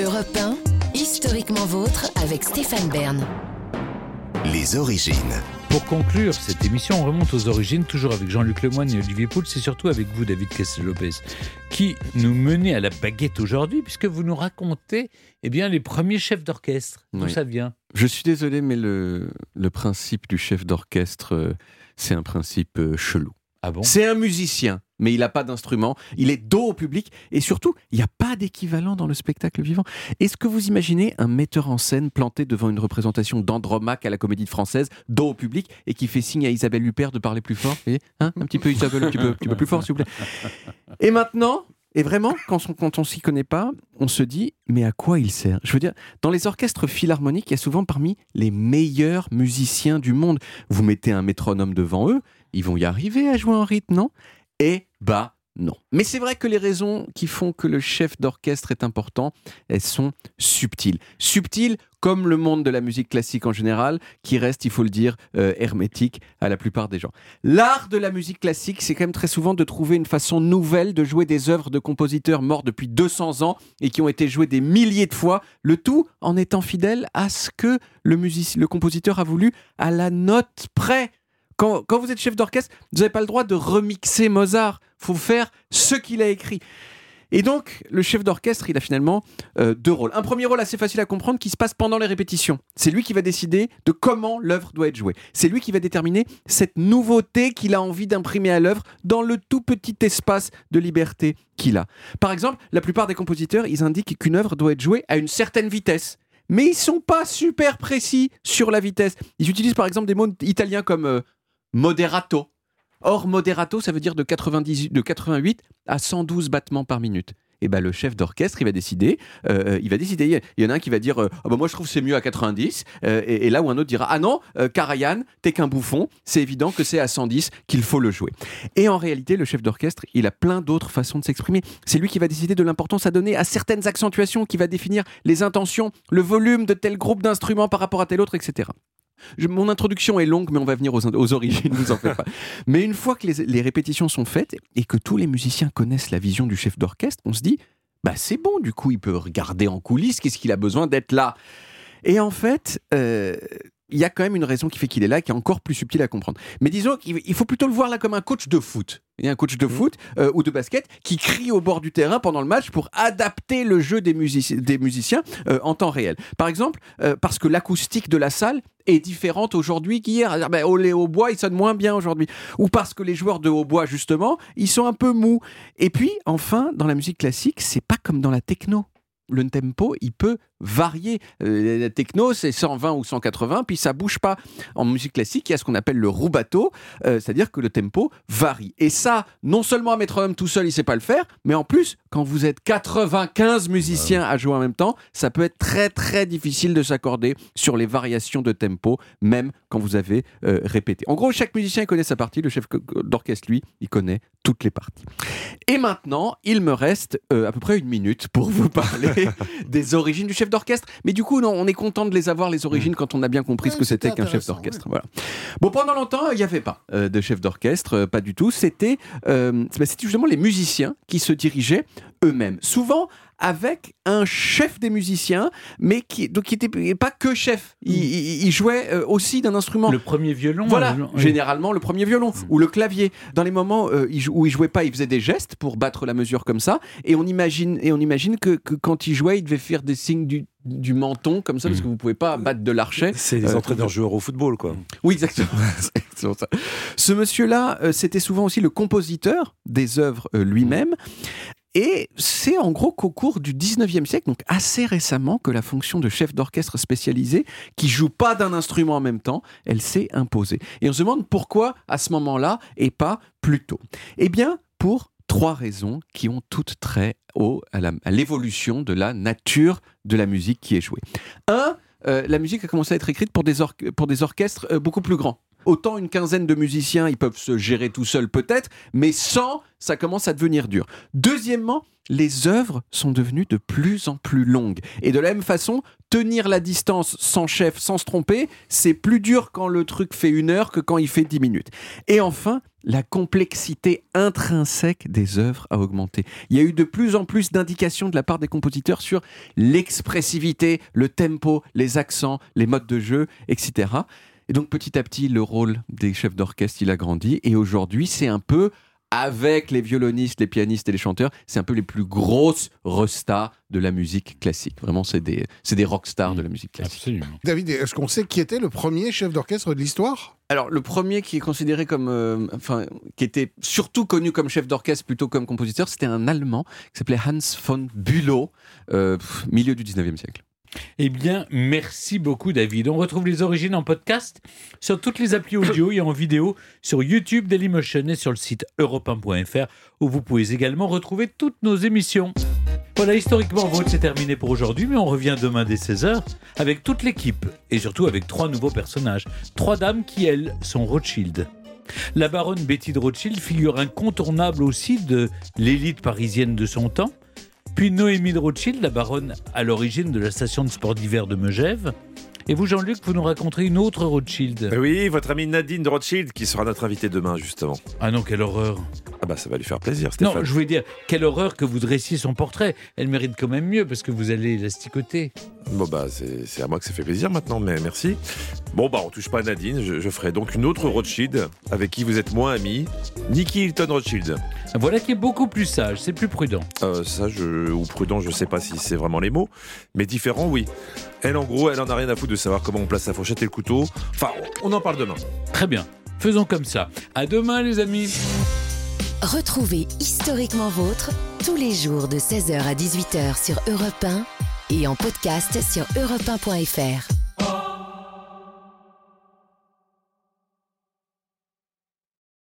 Europe 1, historiquement vôtre avec Stéphane Bern. Les origines. Pour conclure cette émission, on remonte aux origines, toujours avec Jean-Luc Lemoyne et Olivier Pouls, c'est surtout avec vous, David Castel-Lopez, qui nous menez à la baguette aujourd'hui, puisque vous nous racontez eh bien, les premiers chefs d'orchestre. D'où Oui. ça vient? Je suis désolé, mais le, le principe du chef d'orchestre, euh, c'est un principe euh, chelou. Ah C'est un musicien, mais il n'a pas d'instrument, il est dos au public, et surtout, il n'y a pas d'équivalent dans le spectacle vivant. Est-ce que vous imaginez un metteur en scène planté devant une représentation d'Andromaque à la Comédie Française, dos au public, et qui fait signe à Isabelle Huppert de parler plus fort? Hein Un petit peu Isabelle, un petit peu plus fort, s'il vous plaît. Et maintenant, et vraiment, quand on, quand s'y connaît pas, on se dit, mais à quoi il sert? Je veux dire, dans les orchestres philharmoniques, il y a souvent parmi les meilleurs musiciens du monde. Vous mettez un métronome devant eux, ils vont y arriver à jouer en rythme, non? Eh bah non. Mais c'est vrai que les raisons qui font que le chef d'orchestre est important, elles sont subtiles. Subtiles comme le monde de la musique classique en général, qui reste, il faut le dire, euh, hermétique à la plupart des gens. L'art de la musique classique, c'est quand même très souvent de trouver une façon nouvelle de jouer des œuvres de compositeurs morts depuis 200 ans et qui ont été jouées des milliers de fois, le tout en étant fidèle à ce que le, music- le compositeur a voulu à la note près. Quand, quand vous êtes chef d'orchestre, vous n'avez pas le droit de remixer Mozart. faut faire ce qu'il a écrit. Et donc, le chef d'orchestre, il a finalement euh, deux rôles. Un premier rôle assez facile à comprendre qui se passe pendant les répétitions. C'est lui qui va décider de comment l'œuvre doit être jouée. C'est lui qui va déterminer cette nouveauté qu'il a envie d'imprimer à l'œuvre dans le tout petit espace de liberté qu'il a. Par exemple, la plupart des compositeurs, ils indiquent qu'une œuvre doit être jouée à une certaine vitesse. Mais ils sont pas super précis sur la vitesse. Ils utilisent par exemple des mots italiens comme euh, moderato. Or, moderato, ça veut dire de, 98, de 88 à 112 battements par minute. Et ben, le chef d'orchestre, il va décider. euh, il va décider. Il y en a un qui va dire euh, Ah bah, Moi, je trouve c'est mieux à 90. Euh, et, là où un autre dira Ah non, Karajan, t'es qu'un bouffon. C'est évident que c'est à 110 qu'il faut le jouer. Et en réalité, le chef d'orchestre, il a plein d'autres façons de s'exprimer. C'est lui qui va décider de l'importance à donner à certaines accentuations, qui va définir les intentions, le volume de tel groupe d'instruments par rapport à tel autre, etc. Mon introduction est longue, mais on va venir aux, aux origines, vous en faites pas. Mais une fois que les, les répétitions sont faites et que tous les musiciens connaissent la vision du chef d'orchestre, on se dit, bah c'est bon, du coup, il peut regarder en coulisses, qu'est-ce qu'il a besoin d'être là? Et en fait, euh, il y a quand même une raison qui fait qu'il est là, qui est encore plus subtile à comprendre. Mais disons qu'il il faut plutôt le voir là comme un coach de foot. Il y a un coach de foot euh, ou de basket qui crie au bord du terrain pendant le match pour adapter le jeu des, musici- des musiciens euh, en temps réel. Par exemple, euh, parce que l'acoustique de la salle est différente aujourd'hui qu'hier. Ben, oh, les hautbois, ils sonnent moins bien aujourd'hui. Ou parce que les joueurs de hautbois, justement, ils sont un peu mous. Et puis, enfin, dans la musique classique, c'est pas comme dans la techno. Le tempo, il peut varier. Euh, la techno, c'est 120 ou 180, puis ça bouge pas. En musique classique, il y a ce qu'on appelle le rubato, euh, c'est-à-dire que le tempo varie. Et ça, non seulement un métronome tout seul, il sait pas le faire, mais en plus, quand vous êtes 95 musiciens à jouer en même temps, ça peut être très très difficile de s'accorder sur les variations de tempo, même quand vous avez euh, répété. En gros, chaque musicien connaît sa partie, le chef d'orchestre, lui, il connaît toutes les parties. Et maintenant, il me reste à peu près une minute pour vous parler des origines du chef d'orchestre. Mais du coup, non, on est content de les avoir, les origines, quand on a bien compris ce que c'était qu'un chef d'orchestre. Voilà. Bon, pendant longtemps, il n'y avait pas euh, de chef d'orchestre, euh, pas du tout. C'était euh, bah, c'était justement les musiciens qui se dirigeaient eux-mêmes. Souvent avec un chef des musiciens, mais qui donc qui était pas que chef. Il, il- il jouait euh, aussi d'un instrument. Le premier violon Voilà, euh, oui. généralement le premier violon ou le clavier. Dans les moments euh, où il jouait pas, il faisait des gestes pour battre la mesure comme ça. Et on imagine, et on imagine que, que quand il jouait, il devait faire des signes du, du menton comme ça, parce que vous pouvez pas battre de l'archet. C'est les Euh, entraîneurs joueurs au football, quoi. Oui, exactement. C'est exactement ça. Ce monsieur-là, euh, c'était souvent aussi le compositeur des œuvres euh, lui-même. Et c'est en gros qu'au cours du 19e siècle, donc assez récemment, que la fonction de chef d'orchestre spécialisé, qui joue pas d'un instrument en même temps, elle s'est imposée. Et on se demande pourquoi à ce moment-là et pas plus tôt. Eh bien, pour trois raisons qui ont toutes trait à l'évolution de la nature de la musique qui est jouée. Un, euh, la musique a commencé à être écrite pour des, or- pour des orchestres euh, beaucoup plus grands. Autant une quinzaine de musiciens, ils peuvent se gérer tout seuls peut-être, mais 100, ça commence à devenir dur. Deuxièmement, les œuvres sont devenues de plus en plus longues. Et de la même façon, tenir la distance sans chef, sans se tromper, c'est plus dur quand le truc fait une heure que quand il fait dix minutes. Et enfin, la complexité intrinsèque des œuvres a augmenté. Il y a eu de plus en plus d'indications de la part des compositeurs sur l'expressivité, le tempo, les accents, les modes de jeu, etc. Et donc petit à petit, le rôle des chefs d'orchestre, il a grandi. Et aujourd'hui, c'est un peu avec les violonistes, les pianistes et les chanteurs, c'est un peu les plus grosses restas de la musique classique. Vraiment, c'est des, c'est des rockstars de la musique classique. Absolument. David, est-ce qu'on sait qui était le premier chef d'orchestre de l'histoire? Alors, le premier qui est considéré comme. euh, enfin, qui était surtout connu comme chef d'orchestre plutôt comme compositeur, c'était un Allemand qui s'appelait Hans von Bülow, euh, pff, milieu du 19e siècle. Eh bien, merci beaucoup, David. On retrouve les origines en podcast sur toutes les applis audio et en vidéo sur YouTube, Dailymotion et sur le site europe1.fr où vous pouvez également retrouver toutes nos émissions. Voilà, historiquement vôtre, c'est terminé pour aujourd'hui, mais on revient demain dès 16h avec toute l'équipe et surtout avec trois nouveaux personnages. Trois dames qui, elles, sont Rothschild. La baronne Betty de Rothschild, figure incontournable aussi de l'élite parisienne de son temps. Puis Noémie de Rothschild, la baronne à l'origine de la station de sport d'hiver de Megève. Et vous, Jean-Luc, vous nous raconterez une autre Rothschild. Eh Oui, votre amie Nadine de Rothschild qui sera notre invitée demain justement. Ah non, quelle horreur. Ah bah ça va lui faire plaisir Stéphane. Non, je voulais dire, quelle horreur que vous dressiez son portrait. Elle mérite quand même mieux parce que vous allez l'asticoter. Bon bah c'est à moi que ça fait plaisir maintenant, mais merci. Bon bah on touche pas à Nadine, je, je ferai donc une autre Rothschild avec qui vous êtes moins amis, Nikki Hilton Rothschild. Voilà qui est beaucoup plus sage, c'est plus prudent. Euh, ça je ou prudent, je sais pas si c'est vraiment les mots, mais différent oui. Elle en gros, elle en a rien à foutre de savoir comment on place la fourchette et le couteau. Enfin, on en parle demain. Très bien, faisons comme ça. À demain, les amis. Retrouvez Historiquement Vôtre tous les jours de 16h à 18h sur Europe 1 et en podcast sur europe1.fr.